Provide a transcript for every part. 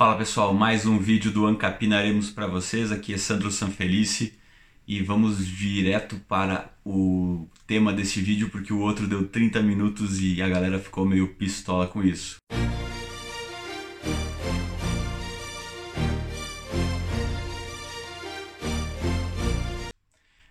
Fala pessoal, mais um vídeo do Ancapinaremos para vocês. Aqui é Sandro Sanfelice e vamos direto para o tema desse vídeo porque o outro deu 30 minutos e a galera ficou meio pistola com isso.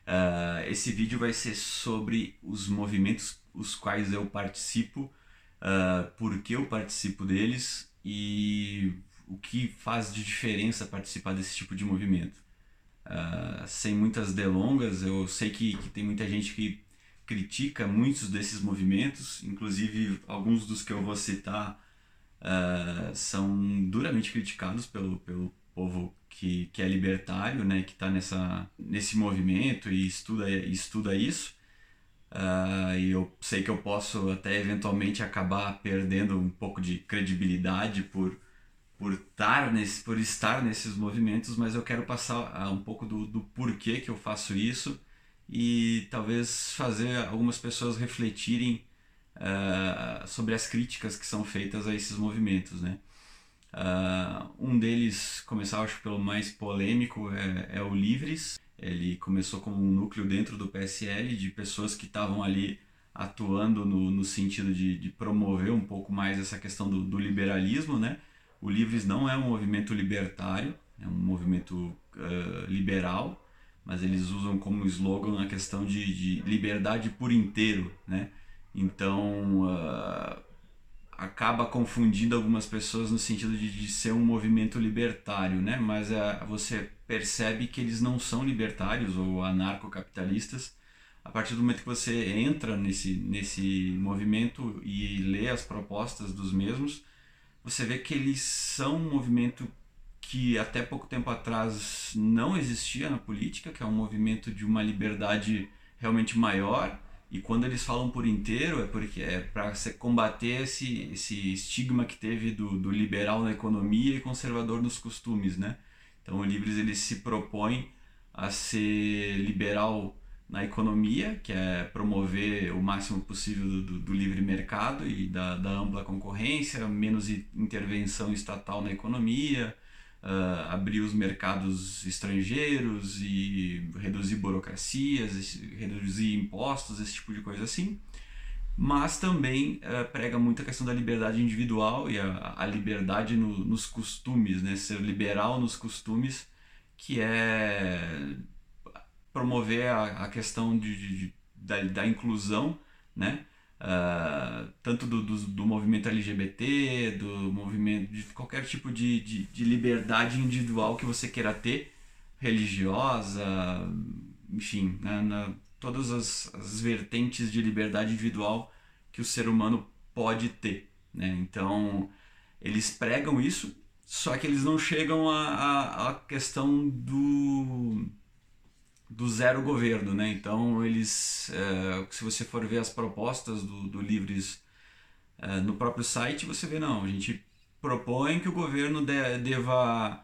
Uh, esse vídeo vai ser sobre os movimentos os quais eu participo, uh, por que eu participo deles e o que faz de diferença participar desse tipo de movimento. Uh, sem muitas delongas, eu sei que, que tem muita gente que critica muitos desses movimentos, inclusive alguns dos que eu vou citar uh, são duramente criticados pelo, pelo povo que, que é libertário, né, que está nesse movimento e estuda, estuda isso. Uh, e eu sei que eu posso até eventualmente acabar perdendo um pouco de credibilidade por por estar, nesse, por estar nesses movimentos, mas eu quero passar uh, um pouco do, do porquê que eu faço isso e talvez fazer algumas pessoas refletirem uh, sobre as críticas que são feitas a esses movimentos, né? Uh, um deles, começar acho pelo mais polêmico, é, é o Livres. Ele começou como um núcleo dentro do PSL de pessoas que estavam ali atuando no, no sentido de, de promover um pouco mais essa questão do, do liberalismo, né? O Livres não é um movimento libertário, é um movimento uh, liberal, mas eles usam como slogan a questão de, de liberdade por inteiro, né? Então uh, acaba confundindo algumas pessoas no sentido de, de ser um movimento libertário, né? Mas uh, você percebe que eles não são libertários ou anarcocapitalistas a partir do momento que você entra nesse, nesse movimento e lê as propostas dos mesmos, você vê que eles são um movimento que até pouco tempo atrás não existia na política, que é um movimento de uma liberdade realmente maior. E quando eles falam por inteiro, é porque é para combater esse, esse estigma que teve do, do liberal na economia e conservador nos costumes, né? Então o Livres ele se propõe a ser liberal na economia, que é promover o máximo possível do, do, livre mercado e da, da, ampla concorrência, menos intervenção estatal na economia, uh, abrir os mercados estrangeiros e reduzir burocracias, reduzir impostos, esse tipo de coisa assim. Mas também uh, prega muito a questão da liberdade individual e a, a liberdade no, nos costumes, né? ser liberal nos costumes, que é promover a, a questão de, de da, da, inclusão, né? Uh, tanto do, do, do, movimento LGBT, do movimento de qualquer tipo de, de, de, liberdade individual que você queira ter, religiosa, enfim, né? na, todas as, as vertentes de liberdade individual que o ser humano pode ter. Né? Então, eles pregam isso, só que eles não chegam à questão do do zero governo, né? Então eles, é, se você for ver as propostas do, do Livres é, no próprio site, você vê não, a gente propõe que o governo de, deva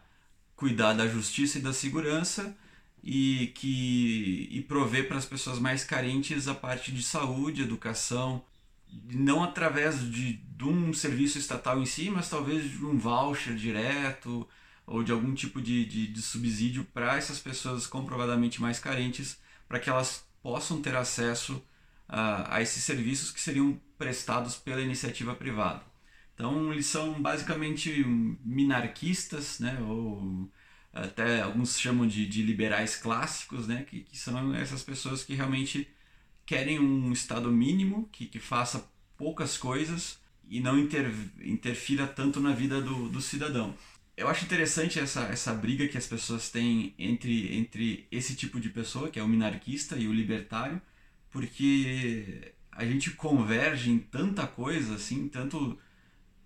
cuidar da justiça e da segurança e que e prover para as pessoas mais carentes a parte de saúde, educação, não através de, de um serviço estatal em si, mas talvez de um voucher direto ou de algum tipo de, de, de subsídio para essas pessoas comprovadamente mais carentes, para que elas possam ter acesso a, a esses serviços que seriam prestados pela iniciativa privada. Então, eles são basicamente minarquistas, né, ou até alguns chamam de, de liberais clássicos, né, que, que são essas pessoas que realmente querem um Estado mínimo, que, que faça poucas coisas e não inter, interfira tanto na vida do, do cidadão eu acho interessante essa, essa briga que as pessoas têm entre, entre esse tipo de pessoa, que é o minarquista e o libertário, porque a gente converge em tanta coisa, assim, tanto,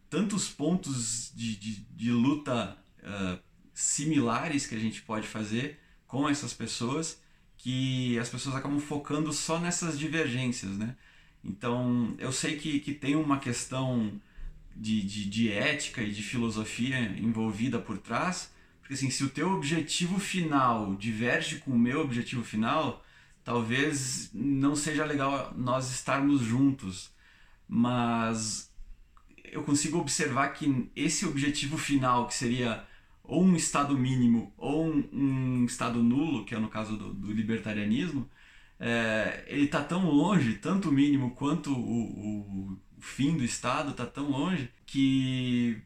tantos pontos de, de, de luta uh, similares que a gente pode fazer com essas pessoas, que as pessoas acabam focando só nessas divergências, né? Então, eu sei que, que tem uma questão de, de, de ética e de filosofia envolvida por trás, porque assim, se o teu objetivo final diverge com o meu objetivo final, talvez não seja legal nós estarmos juntos, mas eu consigo observar que esse objetivo final, que seria ou um estado mínimo ou um, um estado nulo, que é no caso do, do libertarianismo, é, ele está tão longe, tanto o mínimo quanto o, o, fim do estado está tão longe que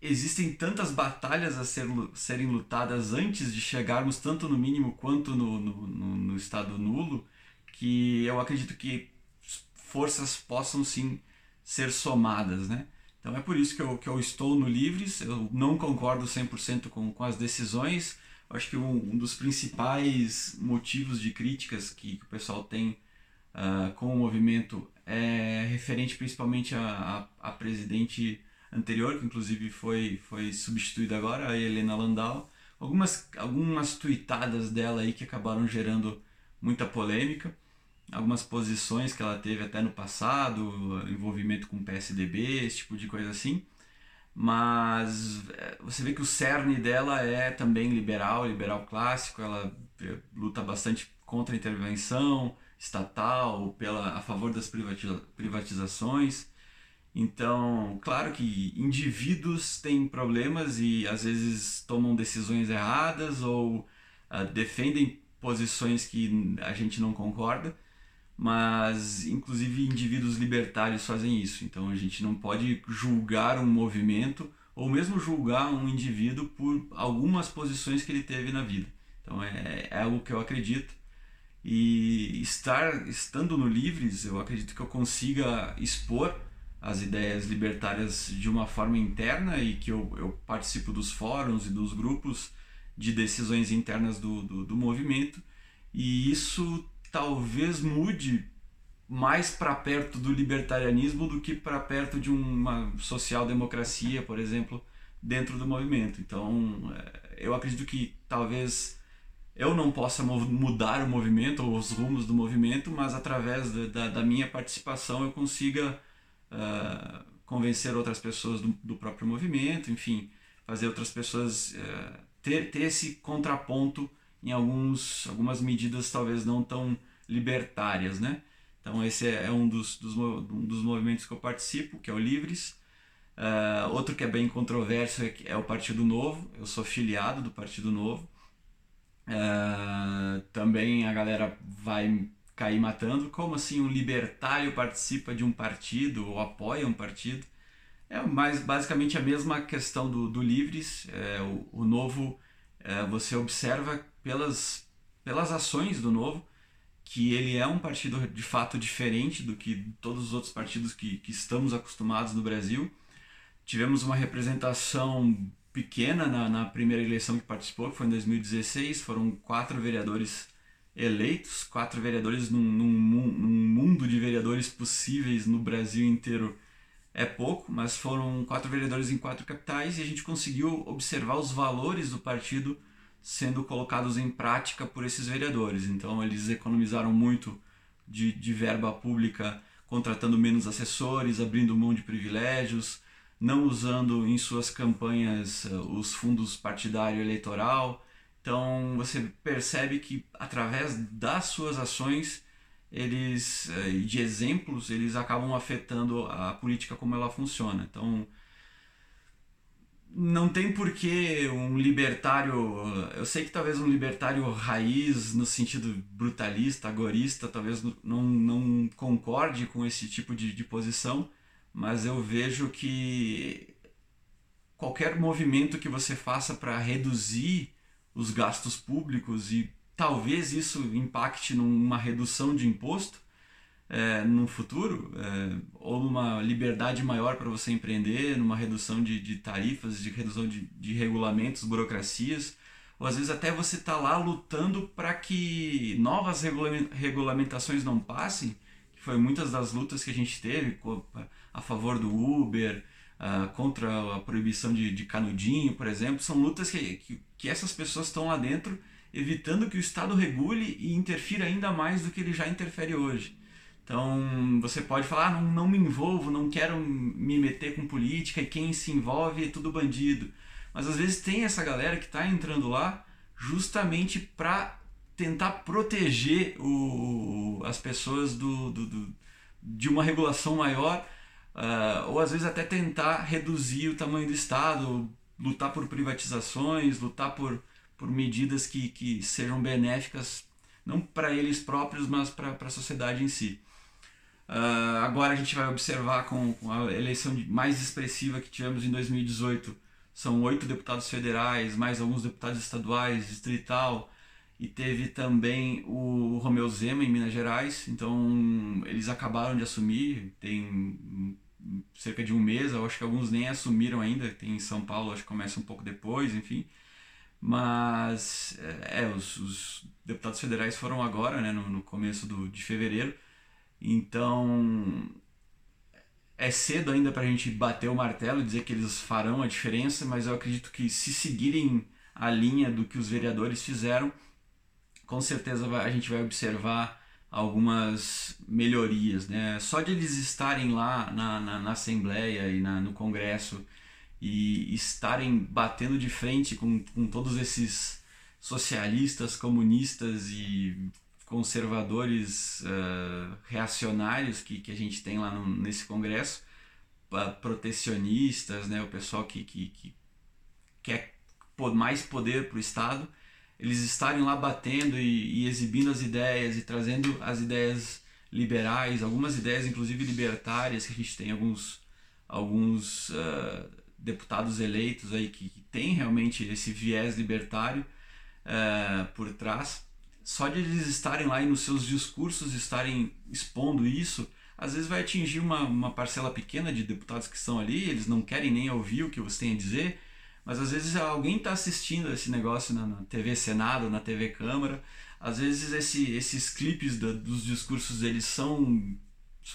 existem tantas batalhas a ser, serem lutadas antes de chegarmos tanto no mínimo quanto no, no, no, no estado nulo que eu acredito que forças possam sim ser somadas, né? Então é por isso que eu, que eu estou no Livres, eu não concordo 100% com, com as decisões, acho que um, um, dos principais motivos de críticas que, que o pessoal tem uh, com o movimento é referente principalmente a, a, presidente anterior, que inclusive foi, foi substituída agora, a Helena Landau, algumas, algumas tuitadas dela aí que acabaram gerando muita polêmica. Algumas posições que ela teve até no passado, envolvimento com PSDB, esse tipo de coisa assim. Mas é, você vê que o cerne dela é também liberal, liberal clássico, ela é, luta bastante contra a intervenção estatal, pela, a favor das privatizações. Então, claro que indivíduos têm problemas e às vezes tomam decisões erradas ou uh, defendem posições que a gente não concorda, mas inclusive indivíduos libertários fazem isso. Então a gente não pode julgar um movimento ou mesmo julgar um indivíduo por algumas posições que ele teve na vida. Então é, é algo que eu acredito. E estar estando no Livres, eu acredito que eu consiga expor as ideias libertárias de uma forma interna e que eu, eu participo dos fóruns e dos grupos de decisões internas do, do, do movimento. E isso talvez mude mais para perto do libertarianismo do que para perto de uma social-democracia, por exemplo, dentro do movimento. Então, é, eu acredito que talvez eu não possa mudar o movimento ou os rumos do movimento, mas através da, da minha participação eu consiga uh, convencer outras pessoas do, do, próprio movimento, enfim, fazer outras pessoas uh, ter, ter esse contraponto em alguns, algumas medidas talvez não tão libertárias, né? Então esse é um dos, dos, um dos movimentos que eu participo, que é o Livres. Uh, outro que é bem controverso é, é, o Partido Novo, eu sou filiado do Partido Novo. Uh, também a galera vai cair matando. Como assim um libertário participa de um partido ou apoia um partido? É mais basicamente a mesma questão do, do Livres. É, o, o Novo, é, você observa pelas, pelas ações do Novo que ele é um partido de fato diferente do que todos os outros partidos que, que estamos acostumados no Brasil. Tivemos uma representação pequena na, na primeira eleição que participou, que foi em 2016, foram quatro vereadores eleitos, quatro vereadores num, num, num mundo de vereadores possíveis no Brasil inteiro é pouco, mas foram quatro vereadores em quatro capitais e a gente conseguiu observar os valores do partido sendo colocados em prática por esses vereadores. Então, eles economizaram muito de, de verba pública, contratando menos assessores, abrindo mão de privilégios, não usando em suas campanhas uh, os fundos partidário eleitoral. Então, você percebe que através das suas ações eles uh, de exemplos eles acabam afetando a política como ela funciona. Então, não tem porquê um libertário. Eu sei que talvez um libertário raiz, no sentido brutalista, agorista, talvez não, não concorde com esse tipo de, de posição, mas eu vejo que qualquer movimento que você faça para reduzir os gastos públicos e talvez isso impacte numa redução de imposto, é, no futuro, é, ou numa liberdade maior para você empreender, numa redução de, de tarifas, de redução de, de regulamentos, burocracias, ou às vezes até você está lá lutando para que novas regulamentações não passem, que foi muitas das lutas que a gente teve a favor do Uber, contra a proibição de, de canudinho, por exemplo, são lutas que, que, que essas pessoas estão lá dentro evitando que o Estado regule e interfira ainda mais do que ele já interfere hoje. Então você pode falar, ah, não, não me envolvo, não quero me meter com política e quem se envolve é tudo bandido. Mas às vezes tem essa galera que está entrando lá justamente para tentar proteger o, as pessoas do, do, do, de uma regulação maior uh, ou às vezes até tentar reduzir o tamanho do Estado, lutar por privatizações, lutar por, por medidas que, que sejam benéficas, não para eles próprios, mas para a sociedade em si. Uh, agora a gente vai observar com, com a eleição mais expressiva que tivemos em 2018, são oito deputados federais, mais alguns deputados estaduais, distrital, e teve também o Romeu Zema em Minas Gerais. Então eles acabaram de assumir, tem cerca de um mês, eu acho que alguns nem assumiram ainda, tem em São Paulo, acho que começa um pouco depois, enfim. Mas é, os, os deputados federais foram agora, né, no, no começo do, de fevereiro. Então é cedo ainda para a gente bater o martelo e dizer que eles farão a diferença, mas eu acredito que se seguirem a linha do que os vereadores fizeram, com certeza a gente vai observar algumas melhorias. Né? Só de eles estarem lá na, na, na Assembleia e na, no Congresso e estarem batendo de frente com, com todos esses socialistas, comunistas e conservadores uh, reacionários que, que a gente tem lá no, nesse congresso, protecionistas, né, o pessoal que, que, que quer mais poder para o Estado, eles estarem lá batendo e, e, exibindo as ideias e trazendo as ideias liberais, algumas ideias inclusive libertárias, que a gente tem alguns, alguns uh, deputados eleitos aí que, que têm realmente esse viés libertário por trás. Só de eles estarem lá e nos seus discursos estarem expondo isso, às vezes vai atingir uma, uma parcela pequena de deputados que estão ali, eles não querem nem ouvir o que você tem a dizer, mas às vezes alguém está assistindo esse negócio na, na, TV Senado, na TV Câmara, às vezes esse, esses clipes da, dos discursos deles são.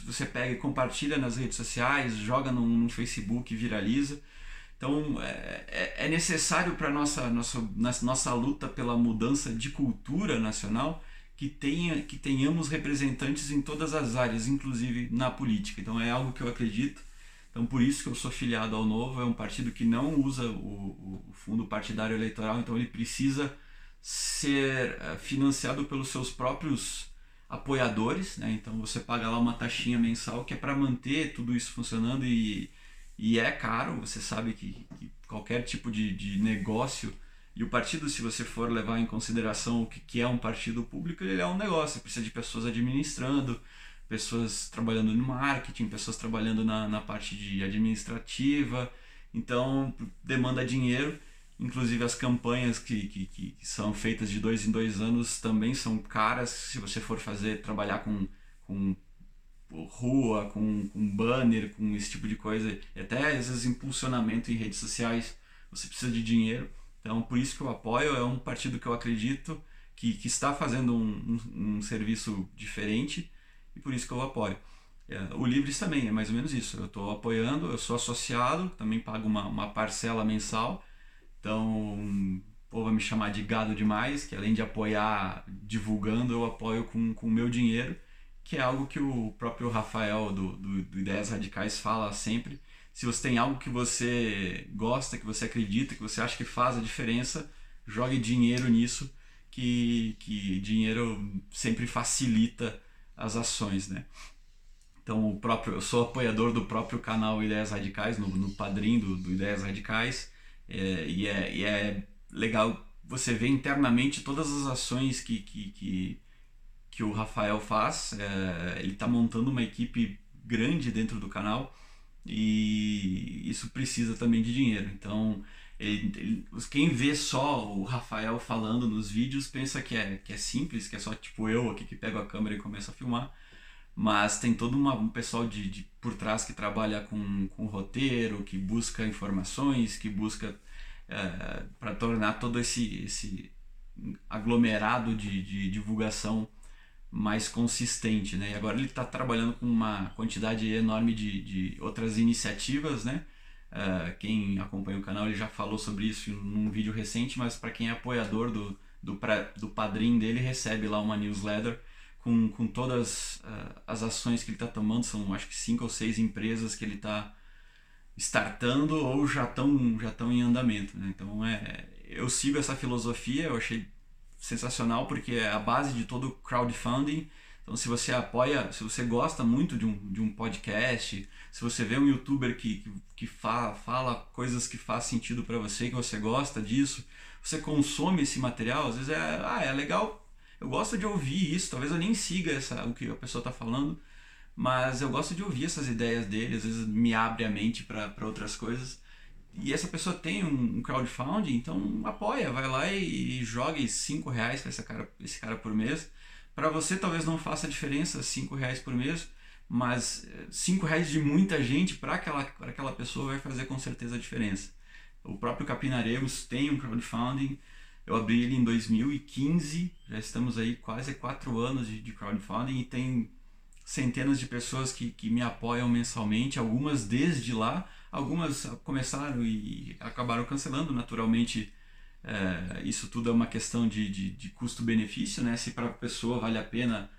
Você pega e compartilha nas redes sociais, joga no, no Facebook viraliza. Então é, é, é necessário para nossa, nossa, nossa luta pela mudança de cultura nacional que, tenha, que tenhamos representantes em todas as áreas, inclusive na política. Então é algo que eu acredito. Então por isso que eu sou filiado ao Novo, é um partido que não usa o, o fundo partidário eleitoral, então ele precisa ser eh, financiado pelos seus próprios apoiadores, né? então você paga lá uma taxinha mensal que é para manter tudo isso funcionando e e é caro, você sabe que, que qualquer tipo de, de negócio e o partido, se você for levar em consideração o que, que é um partido público, ele é um negócio, precisa de pessoas administrando, pessoas trabalhando no marketing, pessoas trabalhando na, na parte de administrativa, então demanda dinheiro. Inclusive as campanhas que, que, que são feitas de dois em dois anos também são caras se você for fazer trabalhar com, com rua, com, com banner, com esse tipo de coisa, e até às vezes impulsionamento em redes sociais, você precisa de dinheiro. Então, por isso que eu apoio, é um partido que eu acredito que, que está fazendo um, um, um serviço diferente e por isso que eu apoio. É, o Livres também é mais ou menos isso. Eu estou apoiando, eu sou associado, também pago uma, uma parcela mensal. Então, povo vai me chamar de gado demais, que além de apoiar divulgando, eu apoio com o meu dinheiro que é algo que o próprio Rafael do, do, do, Ideias Radicais fala sempre. Se você tem algo que você gosta, que você acredita, que você acha que faz a diferença, jogue dinheiro nisso, que, que dinheiro sempre facilita as ações, né? Então, o próprio, eu sou apoiador do próprio canal Ideias Radicais, no, no padrinho do, do Ideias Radicais, é, e, é, e é legal você ver internamente todas as ações que, que, que que o Rafael faz. É, ele está montando uma equipe grande dentro do canal e isso precisa também de dinheiro. Então, ele, ele, quem vê só o Rafael falando nos vídeos pensa que é, que é simples, que é só tipo eu aqui que pego a câmera e começo a filmar. Mas tem todo uma, um pessoal de, de por trás que trabalha com, com roteiro, que busca informações, que busca é, para tornar todo esse, esse aglomerado de, de divulgação mais consistente, né? E agora ele está trabalhando com uma quantidade enorme de, de outras iniciativas, né? Uh, quem acompanha o canal ele já falou sobre isso num vídeo recente, mas para quem é apoiador do, do, do padrinho dele, recebe lá uma newsletter com, com todas uh, as ações que ele está tomando. São acho que cinco ou seis empresas que ele está startando ou já estão já estão em andamento. Né? Então é, eu sigo essa filosofia, eu achei sensacional porque é a base de todo crowdfunding. Então, se você apoia, se você gosta muito de um, de um podcast, se você vê um youtuber que, que, que fala, fala coisas que faz sentido para você, que você gosta disso, você consome esse material, às vezes é, ah, é legal, eu gosto de ouvir isso, talvez eu nem siga essa, o que a pessoa está falando, mas eu gosto de ouvir essas ideias dele, às vezes me abre a mente para outras coisas. E essa pessoa tem um, crowdfunding, então apoia, vai lá e, e jogue 5 reais para esse cara, esse cara por mês para você talvez não faça diferença 5 reais por mês, mas 5 reais de muita gente para aquela, aquela pessoa vai fazer com certeza a diferença. O próprio Capinaremos tem um crowdfunding, eu abri ele em 2015, já estamos aí quase 4 anos de, de crowdfunding e tem centenas de pessoas que, que me apoiam mensalmente, algumas desde lá, algumas começaram e acabaram cancelando naturalmente é, isso tudo é uma questão de, de, de custo-benefício, né? Se para a pessoa vale a pena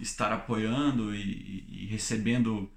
estar apoiando e, e, recebendo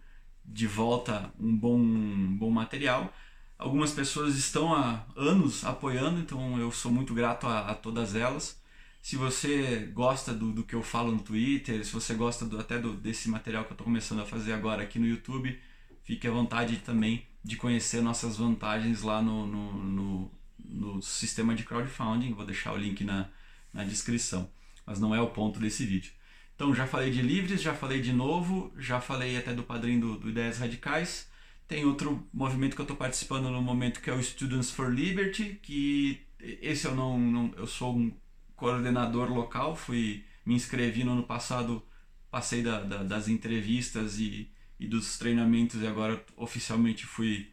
de volta um bom, um bom material. Algumas pessoas estão há anos apoiando, então eu sou muito grato a, a todas elas. Se você gosta do, do que eu falo no Twitter, se você gosta do, até do, desse material que eu estou começando a fazer agora aqui no YouTube, fique à vontade também de conhecer nossas vantagens lá no, no, no no sistema de crowdfunding, vou deixar o link na, na descrição, mas não é o ponto desse vídeo. Então já falei de livres, já falei de novo, já falei até do padrinho do, do Ideias Radicais. Tem outro movimento que eu estou participando no momento que é o Students for Liberty, que esse eu não, não eu sou um coordenador local, fui me inscrevi no ano passado, passei da, da, das entrevistas e, e dos treinamentos e agora oficialmente fui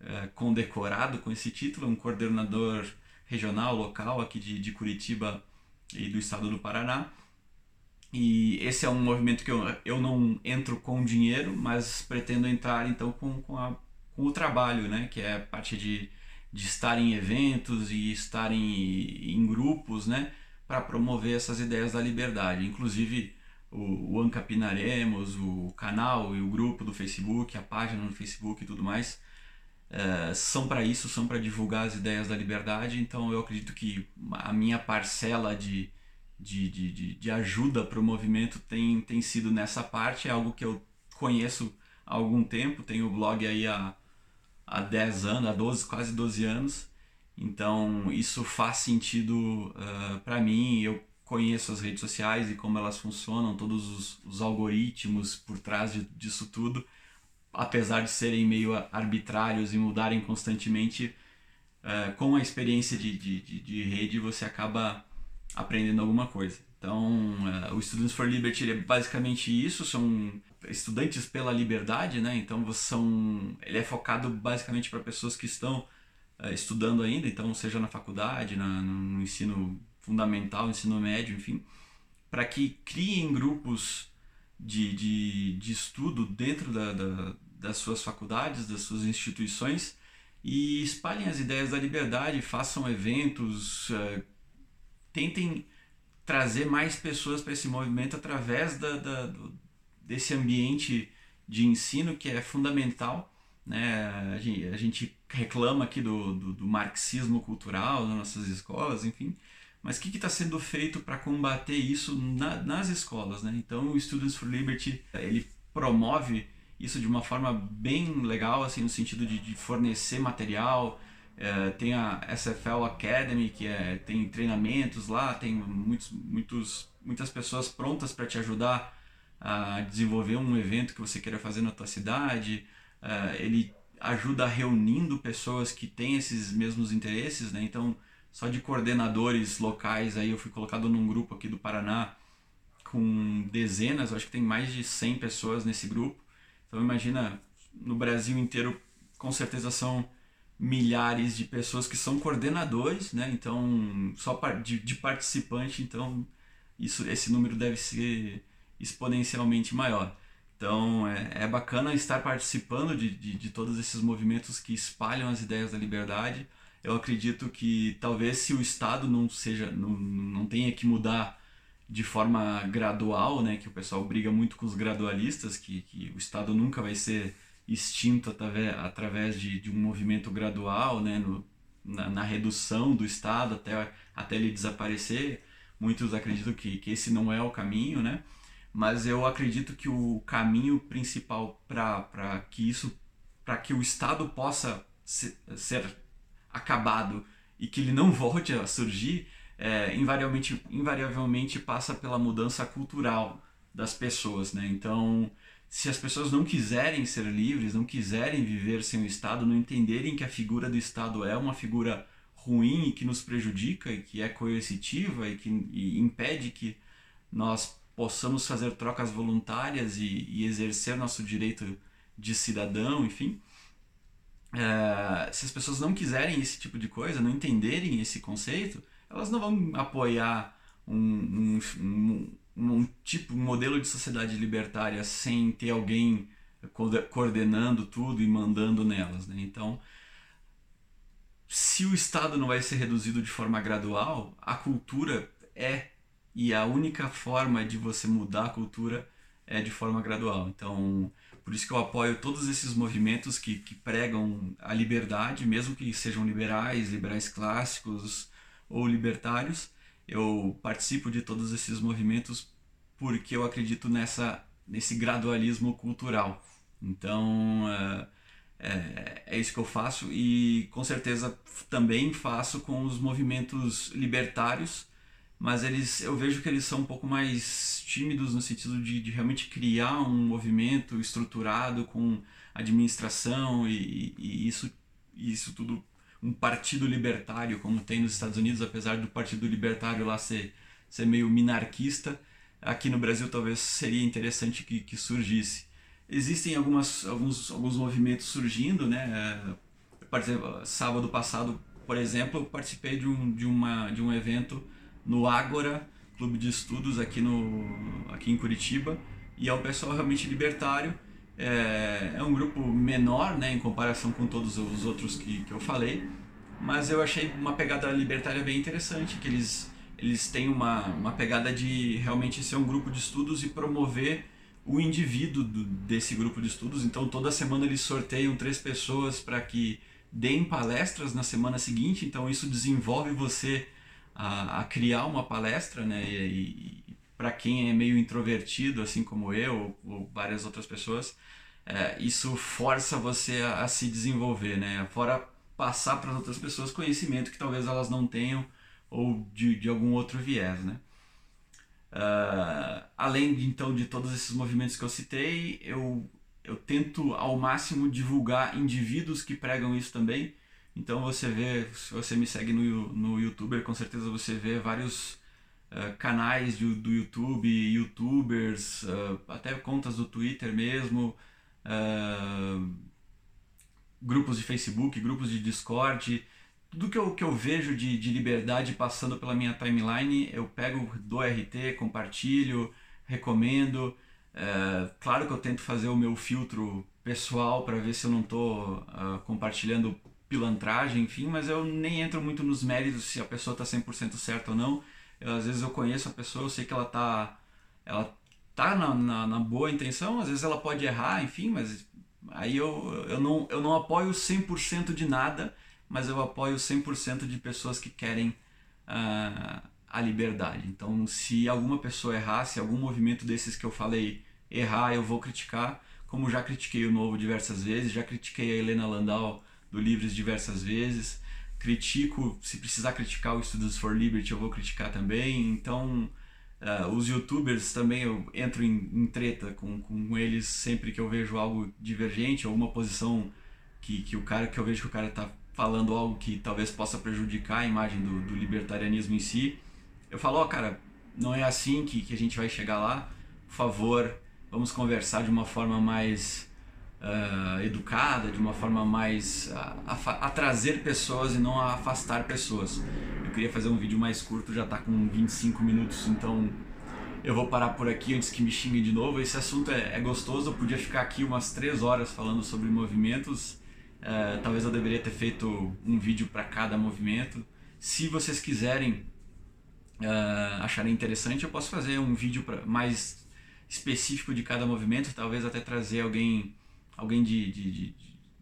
é, condecorado com esse título, um coordenador regional, local aqui de, de Curitiba e do estado do Paraná. E esse é um movimento que eu, eu não entro com dinheiro, mas pretendo entrar então com, com, a, com o trabalho, né? que é a parte de, de estar em eventos e estar em, em grupos né? para promover essas ideias da liberdade. Inclusive o, o Ancapinaremos, o canal e o grupo do Facebook, a página no Facebook e tudo mais é, são para isso, são para divulgar as ideias da liberdade. Então eu acredito que a minha parcela de, de, de, de, ajuda para o movimento tem, tem sido nessa parte. É algo que eu conheço há algum tempo, tenho o blog aí há, há 10 anos, há 12, quase 12 anos. Então isso faz sentido uh, é, para mim. Eu conheço as redes sociais e como elas funcionam, todos os, os algoritmos por trás de, disso tudo apesar de serem meio arbitrários e mudarem constantemente, uh, com a experiência de, de, de, de, rede você acaba aprendendo alguma coisa. Então, uh, o Students for Liberty é basicamente isso, são estudantes pela liberdade, né? Então, são, ele é focado basicamente para pessoas que estão uh, estudando ainda, então seja na faculdade, na, no ensino fundamental, ensino médio, enfim, para que criem grupos de, de, de estudo dentro da, da, das suas faculdades, das suas instituições e espalhem as ideias da liberdade, façam eventos, uh, tentem trazer mais pessoas para esse movimento através da, da, do, desse ambiente de ensino que é fundamental. Né? A, gente, a gente reclama aqui do, do, do, marxismo cultural nas nossas escolas, enfim, mas o que está sendo feito para combater isso na, nas escolas? Né? Então, o Students for Liberty ele promove isso de uma forma bem legal, assim, no sentido de, de fornecer material. É, tem a SFL Academy, que é, tem treinamentos lá, tem muitos, muitos, muitas pessoas prontas para te ajudar a desenvolver um evento que você queira fazer na tua cidade. É, ele ajuda reunindo pessoas que têm esses mesmos interesses, né? Então, só de coordenadores locais, aí eu fui colocado num grupo aqui do Paraná com dezenas, acho que tem mais de 100 pessoas nesse grupo. Então imagina, no Brasil inteiro, com certeza são milhares de pessoas que são coordenadores, né? Então, só de, de participante, então isso, esse número deve ser exponencialmente maior. Então é, é bacana estar participando de, de, de, todos esses movimentos que espalham as ideias da liberdade. Eu acredito que talvez se o Estado não seja, não, não tenha que mudar de forma gradual, né, que o pessoal briga muito com os gradualistas, que, que o Estado nunca vai ser extinto através, através de, de um movimento gradual, né, no, na, na, redução do Estado até, até ele desaparecer. Muitos acreditam que, que esse não é o caminho, né? mas eu acredito que o caminho principal para que isso, para que o Estado possa ser, ser, acabado e que ele não volte a surgir, é, invariavelmente, invariavelmente passa pela mudança cultural das pessoas, né? Então, se as pessoas não quiserem ser livres, não quiserem viver sem o Estado, não entenderem que a figura do Estado é uma figura ruim e que nos prejudica e que é coercitiva e que e impede que nós possamos fazer trocas voluntárias e, e exercer nosso direito de cidadão, enfim. É, se as pessoas não quiserem esse tipo de coisa, não entenderem esse conceito, elas não vão apoiar um, um, um, um tipo, um modelo de sociedade libertária sem ter alguém coordenando tudo e mandando nelas. Né? Então, se o Estado não vai ser reduzido de forma gradual, a cultura é. E a única forma de você mudar a cultura é de forma gradual. Então, por isso que eu apoio todos esses movimentos que, que pregam a liberdade, mesmo que sejam liberais, liberais clássicos ou libertários. Eu participo de todos esses movimentos porque eu acredito nessa, nesse gradualismo cultural. Então, uh, é, é isso que eu faço e com certeza também faço com os movimentos libertários, mas eles eu vejo que eles são um pouco mais tímidos no sentido de, de realmente criar um movimento estruturado com administração e, e isso, isso tudo um partido libertário como tem nos Estados Unidos, apesar do partido libertário lá ser, ser meio minarquista, aqui no Brasil talvez seria interessante que, que surgisse existem algumas, alguns, alguns movimentos surgindo, né? Por exemplo, sábado passado, por exemplo, eu participei de um, de uma, de um evento no Ágora, Clube de Estudos aqui, no, aqui em Curitiba, e é um pessoal realmente libertário. É, é um grupo menor né, em comparação com todos os outros que, que eu falei, mas eu achei uma pegada libertária bem interessante, que eles, eles têm uma, uma pegada de realmente ser um grupo de estudos e promover o indivíduo do, desse grupo de estudos. Então, toda semana eles sorteiam três pessoas para que deem palestras na semana seguinte. Então, isso desenvolve você a, a criar uma palestra, né? E, e para quem é meio introvertido, assim como eu ou, várias outras pessoas, é, isso força você a, a, se desenvolver, né? Fora passar para as outras pessoas conhecimento que talvez elas não tenham ou de, de algum outro viés, né? Uh, além de, então de todos esses movimentos que eu citei, eu, eu tento ao máximo divulgar indivíduos que pregam isso também. Então você vê, se você me segue no, no YouTuber, com certeza você vê vários uh, canais do, do YouTube, youtubers, uh, até contas do Twitter mesmo, grupos de Facebook, grupos de Discord tudo que eu, que eu vejo de, de liberdade passando pela minha timeline, eu pego do RT, compartilho, recomendo. Claro que eu tento fazer o meu filtro pessoal para ver se eu não estou uh, compartilhando pilantragem, enfim, mas eu nem entro muito nos méritos se a pessoa está 100% certa ou não. Eu, às vezes eu conheço a pessoa, eu sei que ela está ela tá na, na, na, boa intenção, às vezes ela pode errar, enfim, mas aí eu, eu, não, eu não apoio 100% de nada mas eu apoio 100% de pessoas que querem uh, a liberdade. Então, se alguma pessoa errar, se algum movimento desses que eu falei errar, eu vou criticar, como já critiquei o Novo diversas vezes, já critiquei a Helena Landau do Livres diversas vezes, critico, se precisar criticar o Students for Liberty, eu vou criticar também. Então, uh, os youtubers também eu entro em, em treta com, com eles sempre que eu vejo algo divergente ou uma posição que, que o cara que eu vejo que o cara está falando algo que talvez possa prejudicar a imagem do, do libertarianismo em si, eu falo, ó, oh, cara, não é assim que, que a gente vai chegar lá, por favor, vamos conversar de uma forma mais uh, educada, de uma forma mais a, a, trazer pessoas e não a afastar pessoas. Eu queria fazer um vídeo mais curto, já está com 25 minutos, então eu vou parar por aqui antes que me xinguem de novo. Esse assunto é, é gostoso, eu podia ficar aqui umas 3 horas falando sobre movimentos, Uh, talvez eu deveria ter feito um vídeo para cada movimento. Se vocês quiserem uh, acharem interessante, eu posso fazer um vídeo pra, mais específico de cada movimento, talvez até trazer alguém, alguém de, de, de,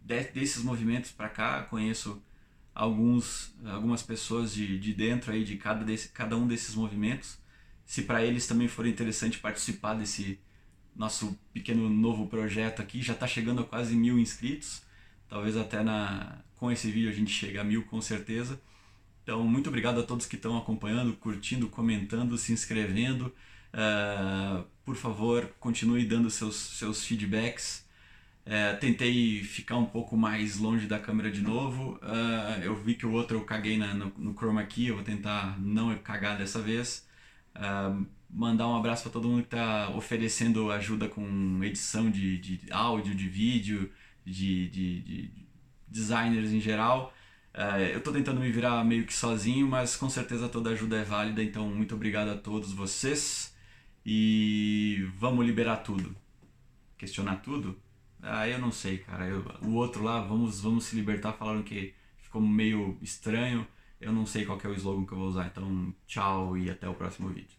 de desses movimentos para cá. Conheço alguns, algumas pessoas de, de dentro aí de cada, desse, cada um desses movimentos. Se para eles também for interessante participar desse nosso pequeno novo projeto aqui, já está chegando a quase mil inscritos. Talvez até na, com esse vídeo a gente chegue a mil com certeza. Então, muito obrigado a todos que estão acompanhando, curtindo, comentando, se inscrevendo. Uh, por favor, continue dando seus, seus feedbacks. Uh, tentei ficar um pouco mais longe da câmera de novo. Uh, eu vi que o outro eu caguei na, no, no Chroma aqui, eu vou tentar não cagar dessa vez. mandar um abraço para todo mundo que está oferecendo ajuda com edição de, de áudio, de vídeo, de, de, de designers em geral. É, eu estou tentando me virar meio que sozinho, mas com certeza toda ajuda é válida, então muito obrigado a todos vocês e vamos liberar tudo. Questionar tudo? Ah, eu não sei, cara. Eu, o outro lá, vamos, vamos se libertar, falaram que ficou meio estranho. Eu não sei qual é o slogan que eu vou usar, então tchau e até o próximo vídeo.